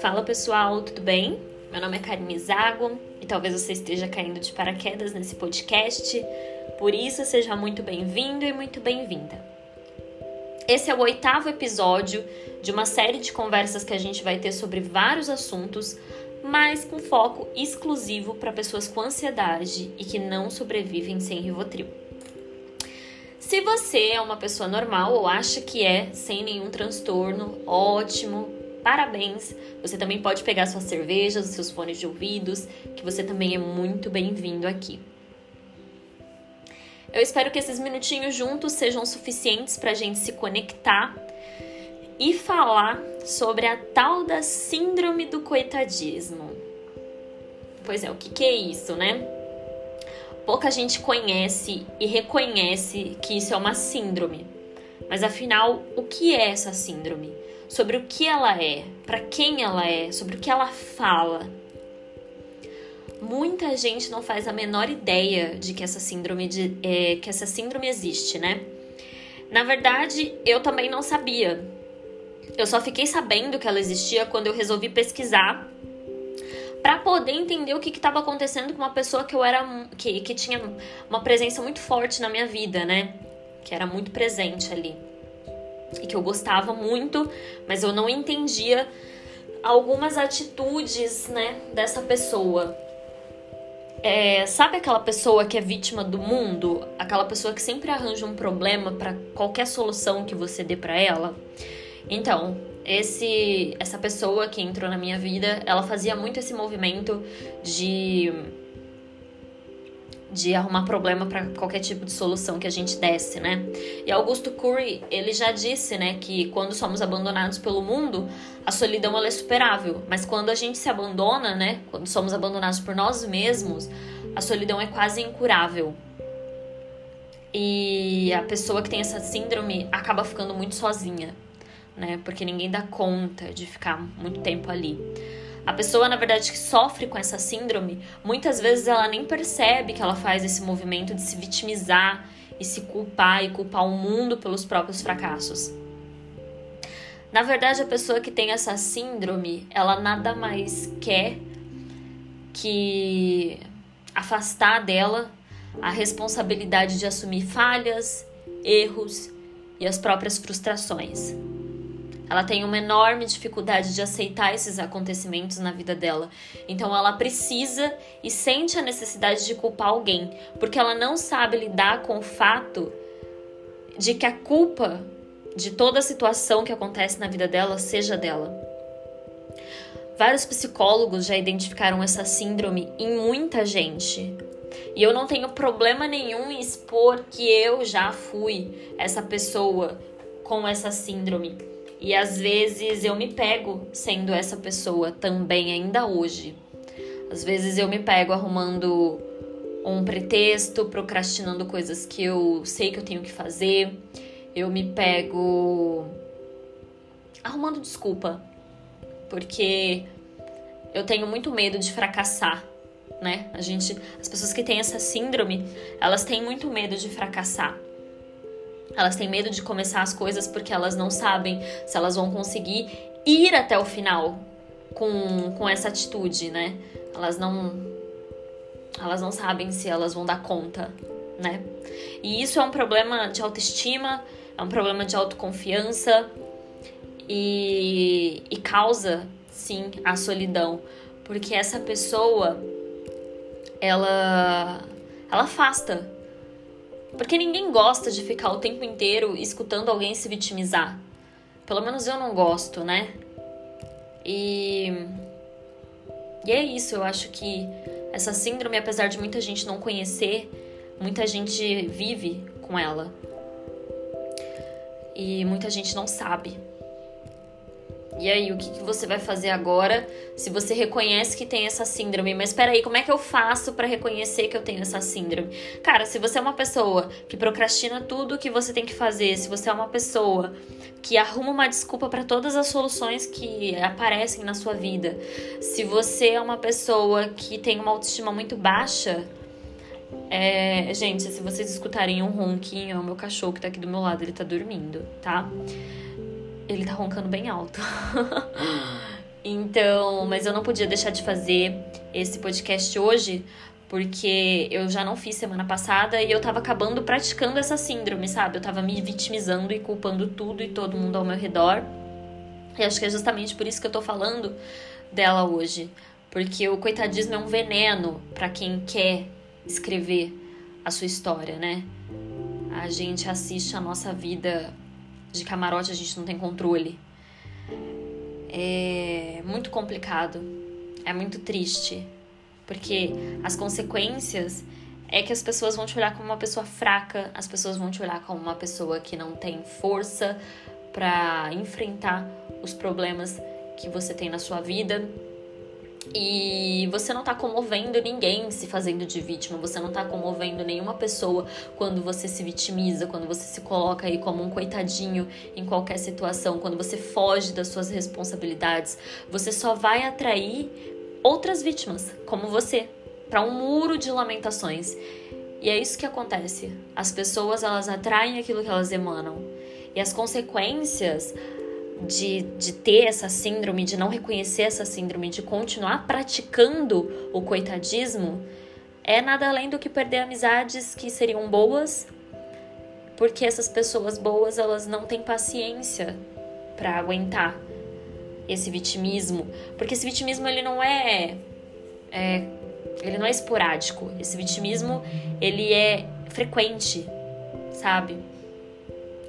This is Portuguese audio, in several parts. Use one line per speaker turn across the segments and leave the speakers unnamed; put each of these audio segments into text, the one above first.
Fala pessoal, tudo bem? Meu nome é Karine Zago e talvez você esteja caindo de paraquedas nesse podcast, por isso seja muito bem-vindo e muito bem-vinda. Esse é o oitavo episódio de uma série de conversas que a gente vai ter sobre vários assuntos, mas com foco exclusivo para pessoas com ansiedade e que não sobrevivem sem Rivotril. Se você é uma pessoa normal ou acha que é, sem nenhum transtorno, ótimo, parabéns! Você também pode pegar suas cervejas, seus fones de ouvidos, que você também é muito bem-vindo aqui. Eu espero que esses minutinhos juntos sejam suficientes para a gente se conectar e falar sobre a tal da síndrome do coitadismo. Pois é, o que, que é isso, né? Pouca gente conhece e reconhece que isso é uma síndrome. Mas afinal, o que é essa síndrome? sobre o que ela é, para quem ela é, sobre o que ela fala. Muita gente não faz a menor ideia de que essa síndrome de, é, que essa síndrome existe, né? Na verdade, eu também não sabia. Eu só fiquei sabendo que ela existia quando eu resolvi pesquisar para poder entender o que estava acontecendo com uma pessoa que eu era que, que tinha uma presença muito forte na minha vida, né? Que era muito presente ali e que eu gostava muito, mas eu não entendia algumas atitudes, né, dessa pessoa. É, sabe aquela pessoa que é vítima do mundo? Aquela pessoa que sempre arranja um problema para qualquer solução que você dê para ela? Então, esse essa pessoa que entrou na minha vida, ela fazia muito esse movimento de de arrumar problema para qualquer tipo de solução que a gente desse, né? E Augusto Curry, ele já disse, né, que quando somos abandonados pelo mundo, a solidão ela é superável, mas quando a gente se abandona, né, quando somos abandonados por nós mesmos, a solidão é quase incurável. E a pessoa que tem essa síndrome acaba ficando muito sozinha, né? Porque ninguém dá conta de ficar muito tempo ali. A pessoa, na verdade, que sofre com essa síndrome, muitas vezes ela nem percebe que ela faz esse movimento de se vitimizar e se culpar e culpar o mundo pelos próprios fracassos. Na verdade, a pessoa que tem essa síndrome, ela nada mais quer que afastar dela a responsabilidade de assumir falhas, erros e as próprias frustrações. Ela tem uma enorme dificuldade de aceitar esses acontecimentos na vida dela. Então ela precisa e sente a necessidade de culpar alguém, porque ela não sabe lidar com o fato de que a culpa de toda a situação que acontece na vida dela seja dela. Vários psicólogos já identificaram essa síndrome em muita gente. E eu não tenho problema nenhum em expor que eu já fui essa pessoa com essa síndrome. E às vezes eu me pego sendo essa pessoa também, ainda hoje. Às vezes eu me pego arrumando um pretexto, procrastinando coisas que eu sei que eu tenho que fazer. Eu me pego arrumando desculpa, porque eu tenho muito medo de fracassar, né? A gente, as pessoas que têm essa síndrome, elas têm muito medo de fracassar. Elas têm medo de começar as coisas porque elas não sabem se elas vão conseguir ir até o final com, com essa atitude, né? Elas não elas não sabem se elas vão dar conta, né? E isso é um problema de autoestima, é um problema de autoconfiança e, e causa sim a solidão, porque essa pessoa ela ela afasta porque ninguém gosta de ficar o tempo inteiro escutando alguém se vitimizar. Pelo menos eu não gosto, né? E. E é isso, eu acho que essa síndrome, apesar de muita gente não conhecer, muita gente vive com ela. E muita gente não sabe. E aí, o que, que você vai fazer agora se você reconhece que tem essa síndrome? Mas peraí, como é que eu faço para reconhecer que eu tenho essa síndrome? Cara, se você é uma pessoa que procrastina tudo o que você tem que fazer, se você é uma pessoa que arruma uma desculpa para todas as soluções que aparecem na sua vida, se você é uma pessoa que tem uma autoestima muito baixa, É, gente, se vocês escutarem um ronquinho, é o meu cachorro que tá aqui do meu lado, ele tá dormindo, tá? Ele tá roncando bem alto. então, mas eu não podia deixar de fazer esse podcast hoje, porque eu já não fiz semana passada e eu tava acabando praticando essa síndrome, sabe? Eu tava me vitimizando e culpando tudo e todo mundo ao meu redor. E acho que é justamente por isso que eu tô falando dela hoje, porque o coitadismo é um veneno para quem quer escrever a sua história, né? A gente assiste a nossa vida de camarote, a gente não tem controle. É muito complicado, é muito triste, porque as consequências é que as pessoas vão te olhar como uma pessoa fraca, as pessoas vão te olhar como uma pessoa que não tem força para enfrentar os problemas que você tem na sua vida. E você não tá comovendo ninguém se fazendo de vítima, você não tá comovendo nenhuma pessoa quando você se vitimiza, quando você se coloca aí como um coitadinho em qualquer situação, quando você foge das suas responsabilidades. Você só vai atrair outras vítimas, como você, para um muro de lamentações. E é isso que acontece. As pessoas elas atraem aquilo que elas emanam. E as consequências de, de ter essa síndrome, de não reconhecer essa síndrome, de continuar praticando o coitadismo, é nada além do que perder amizades que seriam boas, porque essas pessoas boas elas não têm paciência para aguentar esse vitimismo, porque esse vitimismo ele não é, é ele não é esporádico, esse vitimismo ele é frequente, sabe?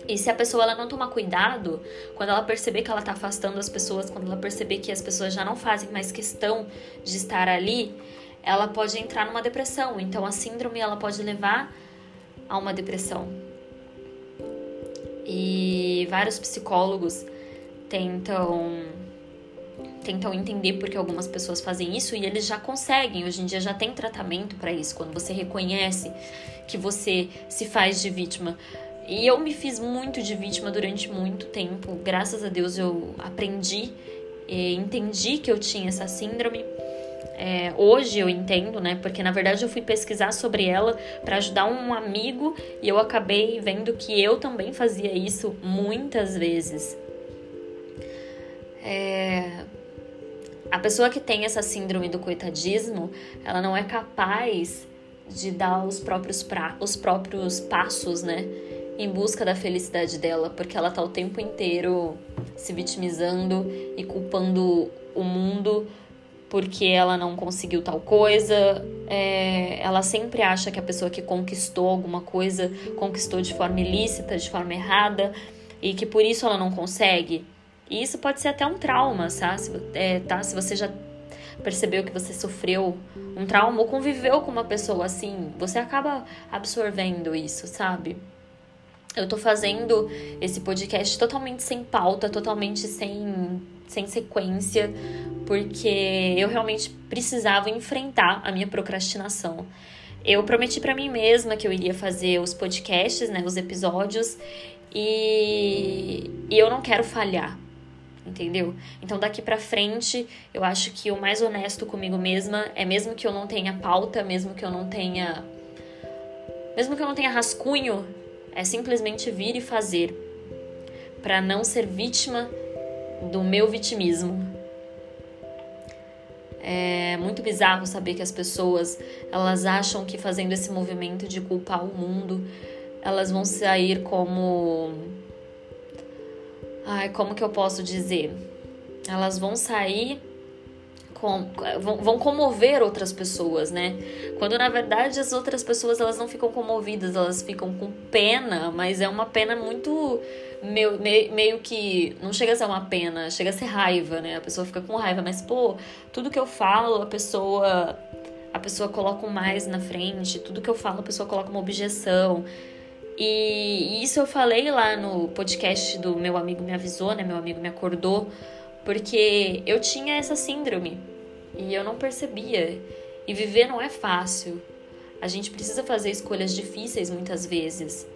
E se a pessoa ela não tomar cuidado, quando ela perceber que ela está afastando as pessoas, quando ela perceber que as pessoas já não fazem mais questão de estar ali, ela pode entrar numa depressão. Então a síndrome ela pode levar a uma depressão. E vários psicólogos tentam tentam entender porque algumas pessoas fazem isso e eles já conseguem. Hoje em dia já tem tratamento para isso, quando você reconhece que você se faz de vítima. E eu me fiz muito de vítima durante muito tempo. Graças a Deus eu aprendi e entendi que eu tinha essa síndrome. É, hoje eu entendo, né? Porque na verdade eu fui pesquisar sobre ela para ajudar um amigo e eu acabei vendo que eu também fazia isso muitas vezes. É, a pessoa que tem essa síndrome do coitadismo, ela não é capaz de dar os próprios, pra, os próprios passos, né? Em busca da felicidade dela, porque ela tá o tempo inteiro se vitimizando e culpando o mundo porque ela não conseguiu tal coisa. É, ela sempre acha que a pessoa que conquistou alguma coisa conquistou de forma ilícita, de forma errada, e que por isso ela não consegue. E isso pode ser até um trauma, tá? Se, é, tá? Se você já percebeu que você sofreu um trauma ou conviveu com uma pessoa assim, você acaba absorvendo isso, sabe? Eu tô fazendo esse podcast totalmente sem pauta, totalmente sem, sem sequência, porque eu realmente precisava enfrentar a minha procrastinação. Eu prometi para mim mesma que eu iria fazer os podcasts, né, os episódios, e, e eu não quero falhar, entendeu? Então daqui para frente, eu acho que o mais honesto comigo mesma é mesmo que eu não tenha pauta, mesmo que eu não tenha mesmo que eu não tenha rascunho é simplesmente vir e fazer, para não ser vítima do meu vitimismo. É muito bizarro saber que as pessoas elas acham que fazendo esse movimento de culpar o mundo, elas vão sair como Ai, como que eu posso dizer? Elas vão sair com, vão, vão comover outras pessoas, né? Quando na verdade as outras pessoas elas não ficam comovidas, elas ficam com pena, mas é uma pena muito meio, meio, meio que não chega a ser uma pena, chega a ser raiva, né? A pessoa fica com raiva, mas pô, tudo que eu falo, a pessoa a pessoa coloca um mais na frente, tudo que eu falo, a pessoa coloca uma objeção. E isso eu falei lá no podcast do meu amigo me avisou, né? Meu amigo me acordou porque eu tinha essa síndrome e eu não percebia. E viver não é fácil. A gente precisa fazer escolhas difíceis muitas vezes.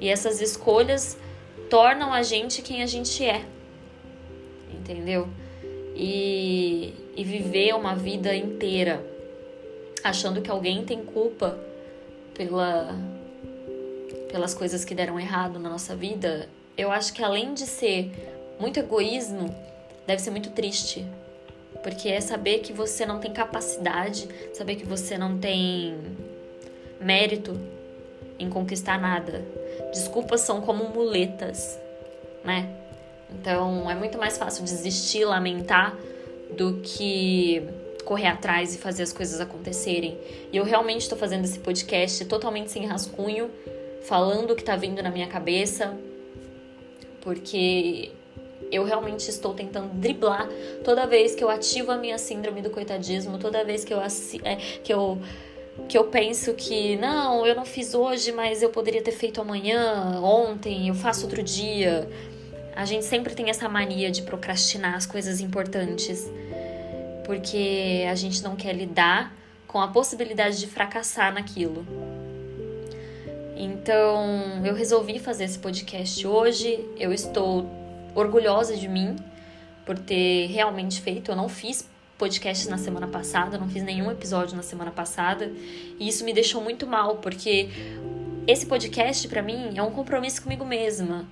E essas escolhas tornam a gente quem a gente é. Entendeu? E, e viver uma vida inteira achando que alguém tem culpa pela pelas coisas que deram errado na nossa vida, eu acho que além de ser muito egoísmo, deve ser muito triste. Porque é saber que você não tem capacidade, saber que você não tem mérito em conquistar nada. Desculpas são como muletas, né? Então é muito mais fácil desistir, lamentar, do que correr atrás e fazer as coisas acontecerem. E eu realmente estou fazendo esse podcast totalmente sem rascunho, falando o que está vindo na minha cabeça, porque eu realmente estou tentando driblar toda vez que eu ativo a minha síndrome do coitadismo, toda vez que eu, é, que eu que eu penso que não, eu não fiz hoje, mas eu poderia ter feito amanhã, ontem, eu faço outro dia. A gente sempre tem essa mania de procrastinar as coisas importantes, porque a gente não quer lidar com a possibilidade de fracassar naquilo. Então, eu resolvi fazer esse podcast hoje. Eu estou orgulhosa de mim por ter realmente feito. Eu não fiz podcast na semana passada, não fiz nenhum episódio na semana passada, e isso me deixou muito mal, porque esse podcast para mim é um compromisso comigo mesma.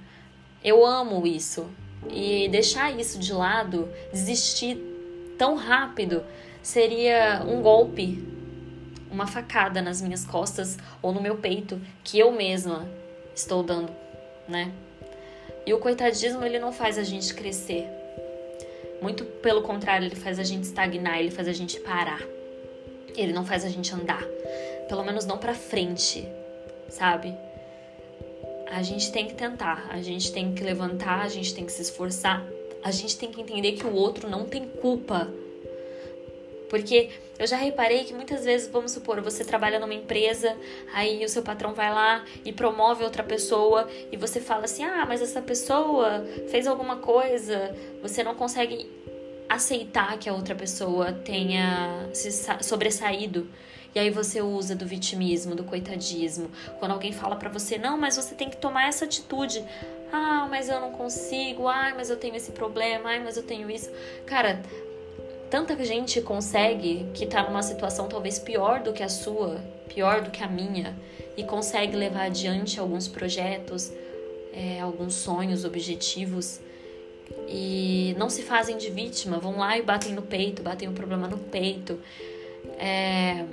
Eu amo isso. E deixar isso de lado, desistir tão rápido, seria um golpe, uma facada nas minhas costas ou no meu peito que eu mesma estou dando, né? E o coitadismo ele não faz a gente crescer. Muito pelo contrário, ele faz a gente estagnar, ele faz a gente parar. Ele não faz a gente andar. Pelo menos não para frente, sabe? A gente tem que tentar, a gente tem que levantar, a gente tem que se esforçar, a gente tem que entender que o outro não tem culpa porque eu já reparei que muitas vezes, vamos supor, você trabalha numa empresa, aí o seu patrão vai lá e promove outra pessoa e você fala assim: "Ah, mas essa pessoa fez alguma coisa". Você não consegue aceitar que a outra pessoa tenha se sobressaído. E aí você usa do vitimismo, do coitadismo. Quando alguém fala para você: "Não, mas você tem que tomar essa atitude". Ah, mas eu não consigo. Ai, mas eu tenho esse problema. Ai, mas eu tenho isso. Cara, tanta gente consegue que tá numa situação talvez pior do que a sua, pior do que a minha, e consegue levar adiante alguns projetos, é, alguns sonhos, objetivos, e não se fazem de vítima, vão lá e batem no peito, batem o problema no peito. É,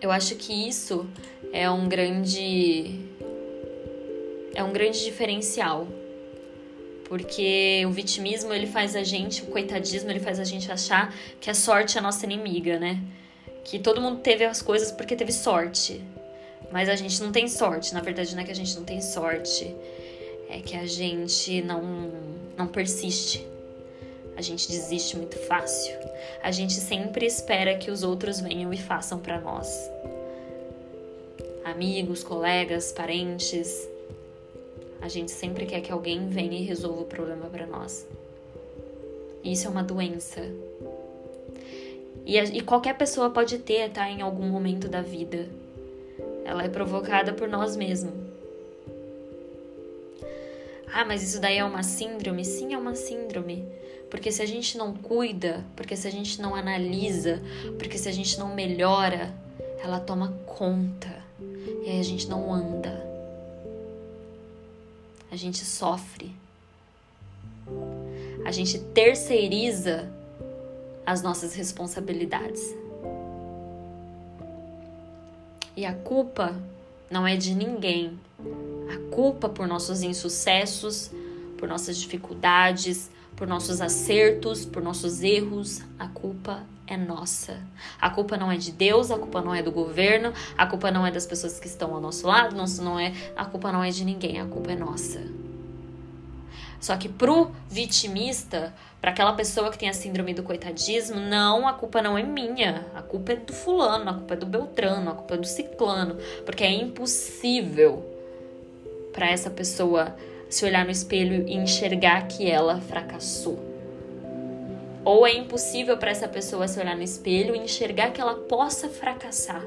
eu acho que isso é um grande é um grande diferencial porque o vitimismo ele faz a gente, o coitadismo ele faz a gente achar que a sorte é a nossa inimiga, né? Que todo mundo teve as coisas porque teve sorte. Mas a gente não tem sorte. Na verdade, não é que a gente não tem sorte, é que a gente não não persiste. A gente desiste muito fácil. A gente sempre espera que os outros venham e façam para nós. Amigos, colegas, parentes, a gente sempre quer que alguém venha e resolva o problema para nós. Isso é uma doença. E, e qualquer pessoa pode ter, tá? Em algum momento da vida. Ela é provocada por nós mesmos. Ah, mas isso daí é uma síndrome? Sim, é uma síndrome. Porque se a gente não cuida, porque se a gente não analisa, porque se a gente não melhora, ela toma conta. E aí a gente não anda a gente sofre. A gente terceiriza as nossas responsabilidades. E a culpa não é de ninguém. A culpa por nossos insucessos, por nossas dificuldades, por nossos acertos, por nossos erros, a culpa é nossa. A culpa não é de Deus, a culpa não é do governo, a culpa não é das pessoas que estão ao nosso lado, nosso não é, a culpa não é de ninguém, a culpa é nossa. Só que pro vitimista, para aquela pessoa que tem a síndrome do coitadismo, não, a culpa não é minha, a culpa é do fulano, a culpa é do beltrano, a culpa é do ciclano, porque é impossível para essa pessoa se olhar no espelho e enxergar que ela fracassou. Ou é impossível para essa pessoa se olhar no espelho e enxergar que ela possa fracassar.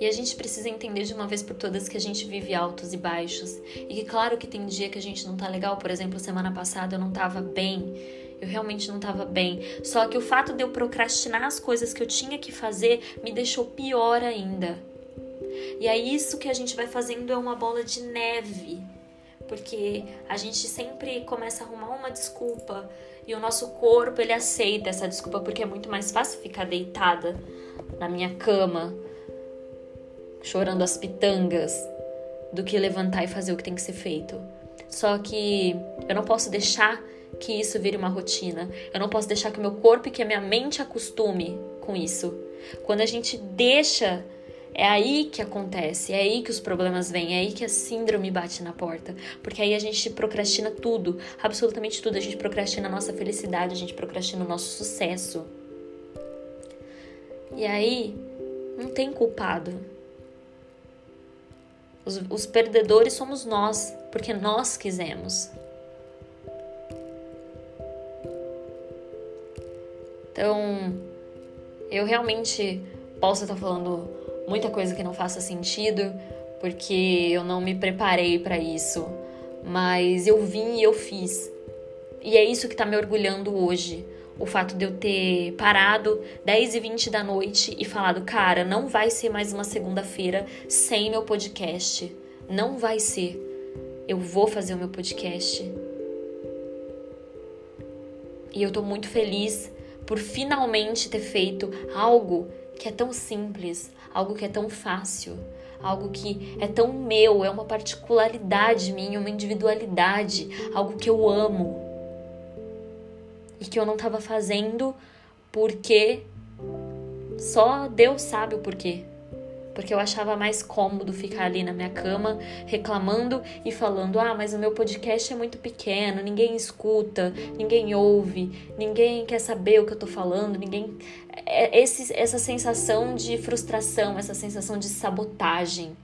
E a gente precisa entender de uma vez por todas que a gente vive altos e baixos. E que claro que tem dia que a gente não tá legal. Por exemplo, semana passada eu não tava bem. Eu realmente não estava bem. Só que o fato de eu procrastinar as coisas que eu tinha que fazer me deixou pior ainda. E aí isso que a gente vai fazendo é uma bola de neve. Porque a gente sempre começa a arrumar uma desculpa e o nosso corpo ele aceita essa desculpa porque é muito mais fácil ficar deitada na minha cama chorando as pitangas do que levantar e fazer o que tem que ser feito. Só que eu não posso deixar que isso vire uma rotina. Eu não posso deixar que o meu corpo e que a minha mente acostume com isso. Quando a gente deixa, é aí que acontece, é aí que os problemas vêm, é aí que a síndrome bate na porta. Porque aí a gente procrastina tudo, absolutamente tudo. A gente procrastina a nossa felicidade, a gente procrastina o nosso sucesso. E aí, não tem culpado. Os, os perdedores somos nós, porque nós quisemos. Então, eu realmente posso estar falando muita coisa que não faça sentido, porque eu não me preparei para isso, mas eu vim e eu fiz. E é isso que está me orgulhando hoje o fato de eu ter parado 10 e 20 da noite e falado, cara, não vai ser mais uma segunda-feira sem meu podcast. Não vai ser. Eu vou fazer o meu podcast. E eu tô muito feliz por finalmente ter feito algo que é tão simples, algo que é tão fácil, algo que é tão meu, é uma particularidade minha, uma individualidade, algo que eu amo e que eu não estava fazendo porque só Deus sabe o porquê. Porque eu achava mais cômodo ficar ali na minha cama reclamando e falando: ah, mas o meu podcast é muito pequeno, ninguém escuta, ninguém ouve, ninguém quer saber o que eu tô falando, ninguém. É, esse, essa sensação de frustração, essa sensação de sabotagem.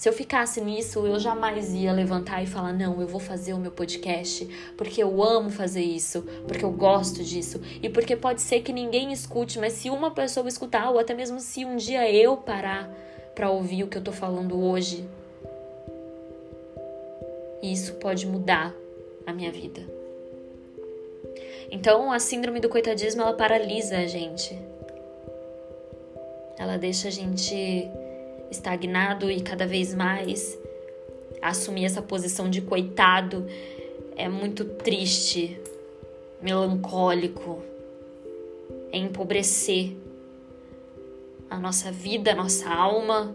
Se eu ficasse nisso, eu jamais ia levantar e falar: não, eu vou fazer o meu podcast porque eu amo fazer isso, porque eu gosto disso e porque pode ser que ninguém escute, mas se uma pessoa escutar, ou até mesmo se um dia eu parar para ouvir o que eu tô falando hoje, isso pode mudar a minha vida. Então, a síndrome do coitadismo ela paralisa a gente. Ela deixa a gente estagnado e cada vez mais assumir essa posição de coitado é muito triste, melancólico, é empobrecer a nossa vida, a nossa alma,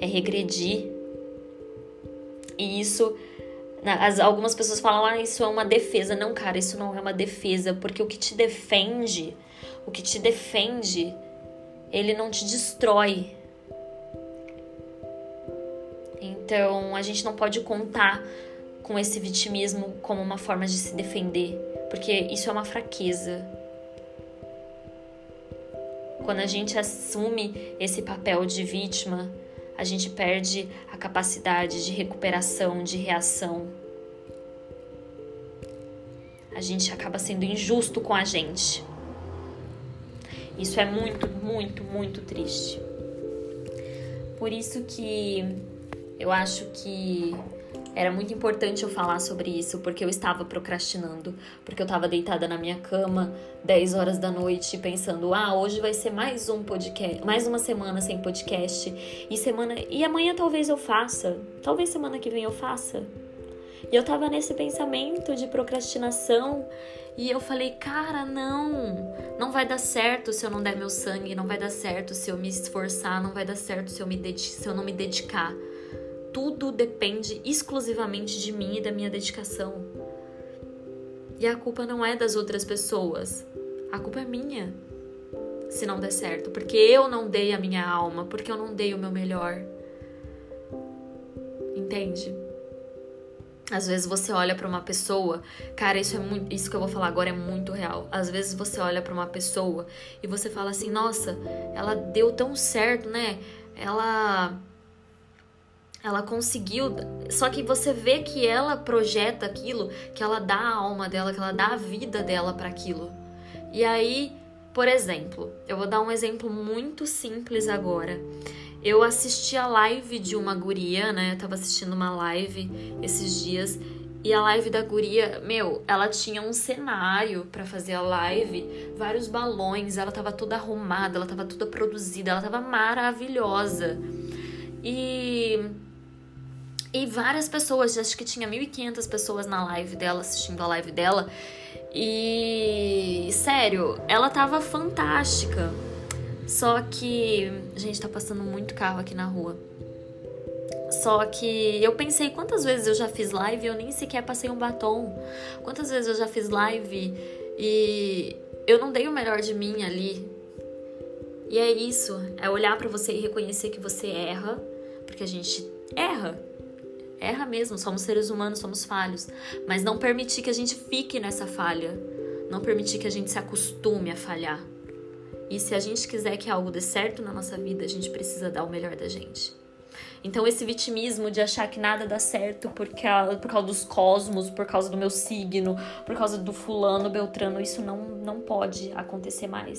é regredir. E isso, as, algumas pessoas falam, ah, isso é uma defesa. Não, cara, isso não é uma defesa, porque o que te defende, o que te defende, ele não te destrói, então, a gente não pode contar com esse vitimismo como uma forma de se defender, porque isso é uma fraqueza. Quando a gente assume esse papel de vítima, a gente perde a capacidade de recuperação, de reação. A gente acaba sendo injusto com a gente. Isso é muito, muito, muito triste. Por isso que eu acho que era muito importante eu falar sobre isso, porque eu estava procrastinando, porque eu estava deitada na minha cama 10 horas da noite pensando: "Ah, hoje vai ser mais um podcast, mais uma semana sem podcast, e semana e amanhã talvez eu faça, talvez semana que vem eu faça". E eu tava nesse pensamento de procrastinação e eu falei, cara, não, não vai dar certo se eu não der meu sangue, não vai dar certo se eu me esforçar, não vai dar certo se eu, me se eu não me dedicar tudo depende exclusivamente de mim e da minha dedicação. E a culpa não é das outras pessoas, a culpa é minha. Se não der certo, porque eu não dei a minha alma, porque eu não dei o meu melhor. Entende? Às vezes você olha para uma pessoa, cara, isso é muito, isso que eu vou falar agora é muito real. Às vezes você olha para uma pessoa e você fala assim: "Nossa, ela deu tão certo, né? Ela ela conseguiu. Só que você vê que ela projeta aquilo, que ela dá a alma dela, que ela dá a vida dela para aquilo. E aí, por exemplo, eu vou dar um exemplo muito simples agora. Eu assisti a live de uma guria, né? Eu tava assistindo uma live esses dias E a live da guria, meu, ela tinha um cenário para fazer a live, vários balões, ela tava toda arrumada, ela tava toda produzida, ela tava maravilhosa. E e várias pessoas, acho que tinha 1.500 pessoas na live dela, assistindo a live dela. E sério, ela tava fantástica. Só que, gente, tá passando muito carro aqui na rua. Só que eu pensei quantas vezes eu já fiz live e eu nem sequer passei um batom. Quantas vezes eu já fiz live e eu não dei o melhor de mim ali. E é isso, é olhar para você e reconhecer que você erra, porque a gente erra. Erra mesmo, somos seres humanos, somos falhos, mas não permitir que a gente fique nessa falha. Não permitir que a gente se acostume a falhar. E se a gente quiser que algo dê certo na nossa vida, a gente precisa dar o melhor da gente. Então, esse vitimismo de achar que nada dá certo por causa, por causa dos cosmos, por causa do meu signo, por causa do fulano, beltrano, isso não, não pode acontecer mais.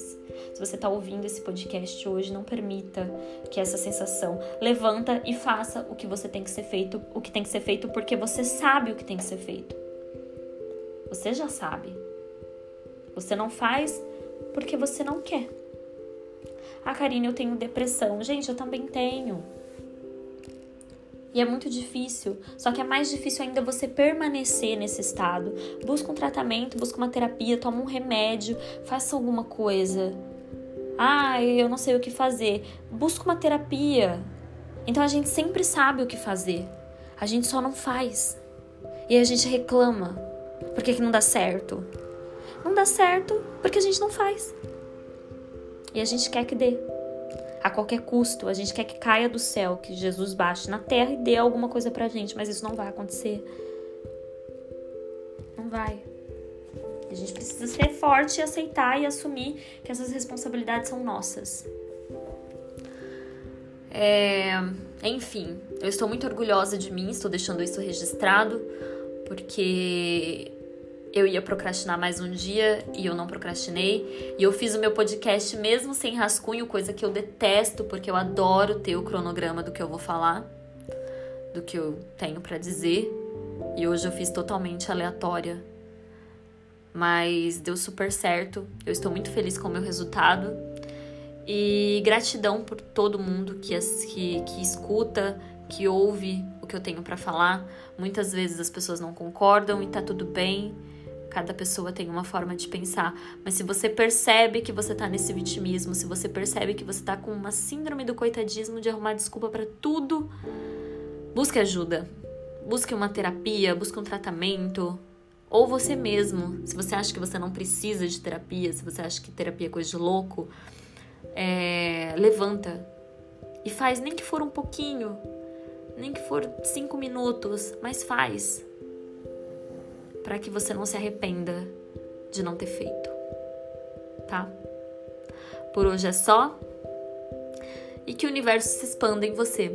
Se você está ouvindo esse podcast hoje, não permita que essa sensação levanta e faça o que você tem que ser feito, o que tem que ser feito porque você sabe o que tem que ser feito. Você já sabe. Você não faz porque você não quer. Ah, Karine, eu tenho depressão. Gente, eu também tenho. E é muito difícil. Só que é mais difícil ainda você permanecer nesse estado. Busca um tratamento, busca uma terapia, toma um remédio, faça alguma coisa. Ah, eu não sei o que fazer. Busca uma terapia. Então a gente sempre sabe o que fazer. A gente só não faz. E a gente reclama. Por que, que não dá certo? Não dá certo porque a gente não faz. E a gente quer que dê a qualquer custo. A gente quer que caia do céu, que Jesus baixe na terra e dê alguma coisa pra gente, mas isso não vai acontecer. Não vai. A gente precisa ser forte e aceitar e assumir que essas responsabilidades são nossas. É, enfim, eu estou muito orgulhosa de mim, estou deixando isso registrado, porque eu ia procrastinar mais um dia e eu não procrastinei. E eu fiz o meu podcast mesmo sem rascunho, coisa que eu detesto, porque eu adoro ter o cronograma do que eu vou falar, do que eu tenho para dizer. E hoje eu fiz totalmente aleatória. Mas deu super certo. Eu estou muito feliz com o meu resultado. E gratidão por todo mundo que, que, que escuta, que ouve o que eu tenho para falar. Muitas vezes as pessoas não concordam e tá tudo bem. Cada pessoa tem uma forma de pensar, mas se você percebe que você tá nesse vitimismo, se você percebe que você tá com uma síndrome do coitadismo de arrumar desculpa para tudo, busque ajuda. Busque uma terapia, busque um tratamento, ou você mesmo. Se você acha que você não precisa de terapia, se você acha que terapia é coisa de louco, é, levanta e faz, nem que for um pouquinho, nem que for cinco minutos, mas faz para que você não se arrependa de não ter feito, tá? Por hoje é só. E que o universo se expanda em você.